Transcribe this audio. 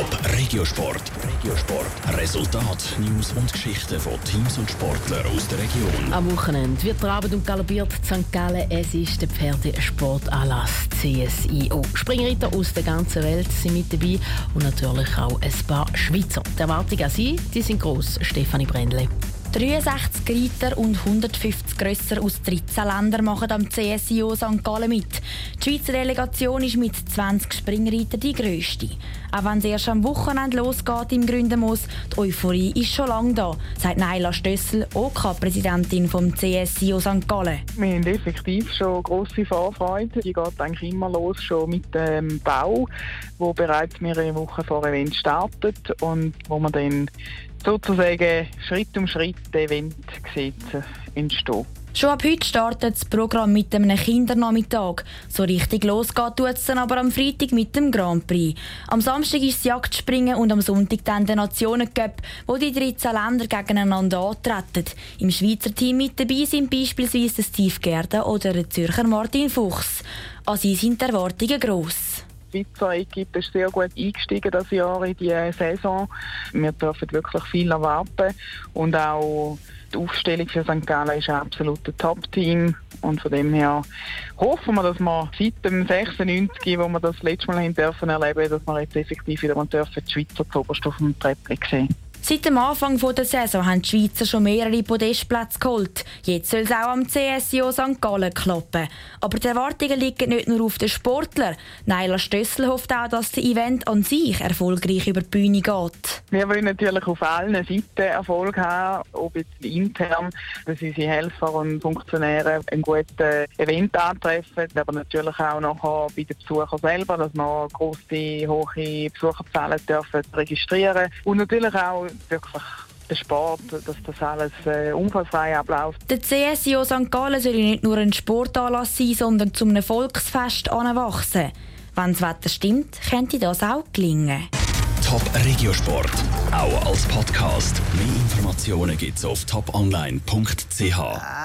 Top Regiosport. Regiosport. Resultat, News und Geschichten von Teams und Sportlern aus der Region. Am Wochenende wird Abend und galoppiert St. Gallen. Es ist der Pferdesportanlass CSIO. Springreiter aus der ganzen Welt sind mit dabei und natürlich auch ein paar Schweizer. Die Erwartungen an Sie die sind gross. Stefanie Brändle. 63 Reiter und 150 Grösser aus 13 Ländern machen am CSIO St. Gallen mit. Die Schweizer Delegation ist mit 20 Springreitern die grösste. Auch wenn es erst am Wochenende losgeht im Gründenmoos, die Euphorie ist schon lange da, sagt Naila Stössel, OK-Präsidentin vom CSIO St. Gallen. Wir haben effektiv schon grosse Vorfreude. Die geht eigentlich immer los schon mit dem Bau, wo bereits mehrere Wochen vor Event startet und wo man dann sozusagen Schritt um Schritt den Event sieht entstehen. Schon ab heute startet das Programm mit einem Kindernachmittag. So richtig losgeht tut es dann aber am Freitag mit dem Grand Prix. Am Samstag ist das Jagdspringen und am Sonntag dann der Nationencup, wo die 13 Länder gegeneinander antreten. Im Schweizer Team mit dabei sind beispielsweise Steve Gerda oder der Zürcher Martin Fuchs. Sie sind die Erwartungen gross. Schweizer Equipe ist sehr gut eingestiegen das Jahr in die Saison. Wir dürfen wirklich viel erwarten und auch die Aufstellung für St. Gallen ist ein absolutes Top-Team und von dem her hoffen wir, dass wir seit dem 96, wo wir das letzte Mal haben dürfen erleben, dass wir jetzt effektiv wieder die Schweizer zuoberst auf dem Treppchen sehen. Seit dem Anfang der Saison haben die Schweizer schon mehrere Podestplätze geholt. Jetzt soll es auch am CSIO St. Gallen klappen. Aber die Erwartungen liegen nicht nur auf den Sportlern. Naila Stössel hofft auch, dass das Event an sich erfolgreich über die Bühne geht. Wir wollen natürlich auf allen Seiten Erfolg haben, ob jetzt intern, dass unsere Helfer und Funktionäre ein gutes Event antreffen, aber natürlich auch nachher bei den Besuchern selber, dass wir grosse, hohe Besucherzahlen dürfen registrieren und natürlich auch wirklich der Sport, dass das alles äh, unfallfrei abläuft. Der CSIO St. Gallen soll nicht nur ein Sportanlass sein, sondern zum einem Volksfest anwachsen. Wenn das Wetter stimmt, könnte das auch gelingen. Top Regiosport, auch als Podcast. Mehr Informationen gibt's auf toponline.ch.